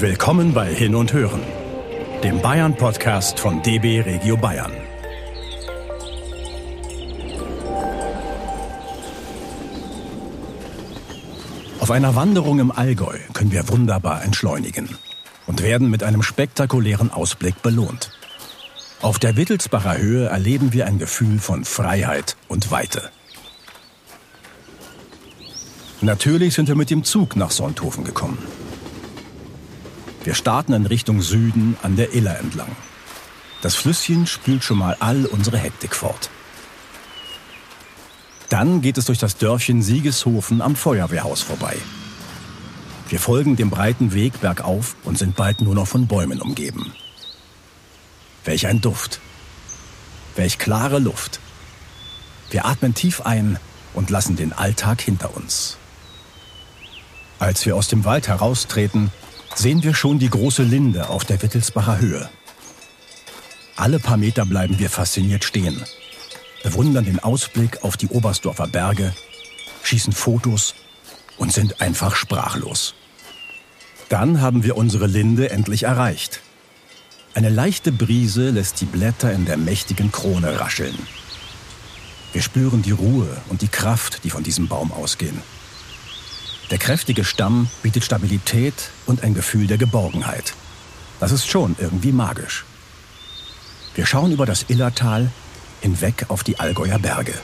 Willkommen bei Hin und Hören, dem Bayern-Podcast von DB Regio Bayern. Auf einer Wanderung im Allgäu können wir wunderbar entschleunigen und werden mit einem spektakulären Ausblick belohnt. Auf der Wittelsbacher Höhe erleben wir ein Gefühl von Freiheit und Weite. Natürlich sind wir mit dem Zug nach Sonthofen gekommen. Wir starten in Richtung Süden an der Iller entlang. Das Flüsschen spült schon mal all unsere Hektik fort. Dann geht es durch das Dörfchen Siegeshofen am Feuerwehrhaus vorbei. Wir folgen dem breiten Weg bergauf und sind bald nur noch von Bäumen umgeben. Welch ein Duft. Welch klare Luft. Wir atmen tief ein und lassen den Alltag hinter uns. Als wir aus dem Wald heraustreten, sehen wir schon die große Linde auf der Wittelsbacher Höhe. Alle paar Meter bleiben wir fasziniert stehen, bewundern den Ausblick auf die Oberstdorfer Berge, schießen Fotos und sind einfach sprachlos. Dann haben wir unsere Linde endlich erreicht. Eine leichte Brise lässt die Blätter in der mächtigen Krone rascheln. Wir spüren die Ruhe und die Kraft, die von diesem Baum ausgehen. Der kräftige Stamm bietet Stabilität und ein Gefühl der Geborgenheit. Das ist schon irgendwie magisch. Wir schauen über das Illertal hinweg auf die Allgäuer Berge.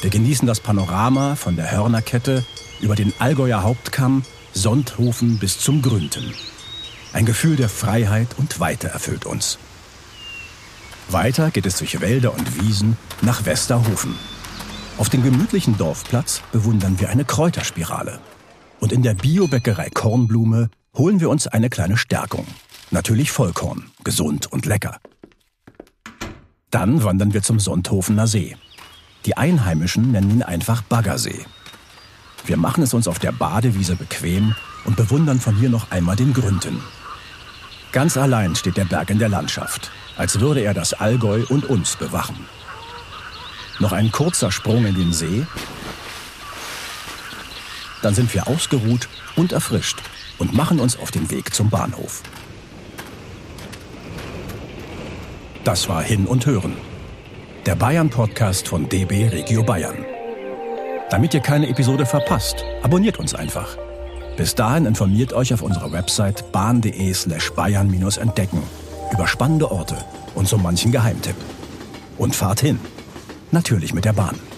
Wir genießen das Panorama von der Hörnerkette über den Allgäuer Hauptkamm, Sonthofen bis zum Grünten. Ein Gefühl der Freiheit und Weite erfüllt uns. Weiter geht es durch Wälder und Wiesen nach Westerhofen. Auf dem gemütlichen Dorfplatz bewundern wir eine Kräuterspirale. Und in der Biobäckerei Kornblume holen wir uns eine kleine Stärkung. Natürlich Vollkorn, gesund und lecker. Dann wandern wir zum Sonthofener See. Die Einheimischen nennen ihn einfach Baggersee. Wir machen es uns auf der Badewiese bequem und bewundern von hier noch einmal den Grünten. Ganz allein steht der Berg in der Landschaft, als würde er das Allgäu und uns bewachen. Noch ein kurzer Sprung in den See. Dann sind wir ausgeruht und erfrischt und machen uns auf den Weg zum Bahnhof. Das war Hin und Hören. Der Bayern-Podcast von DB Regio Bayern. Damit ihr keine Episode verpasst, abonniert uns einfach. Bis dahin informiert euch auf unserer Website bahn.de slash bayern-entdecken über spannende Orte und so manchen Geheimtipp. Und fahrt hin. Natürlich mit der Bahn.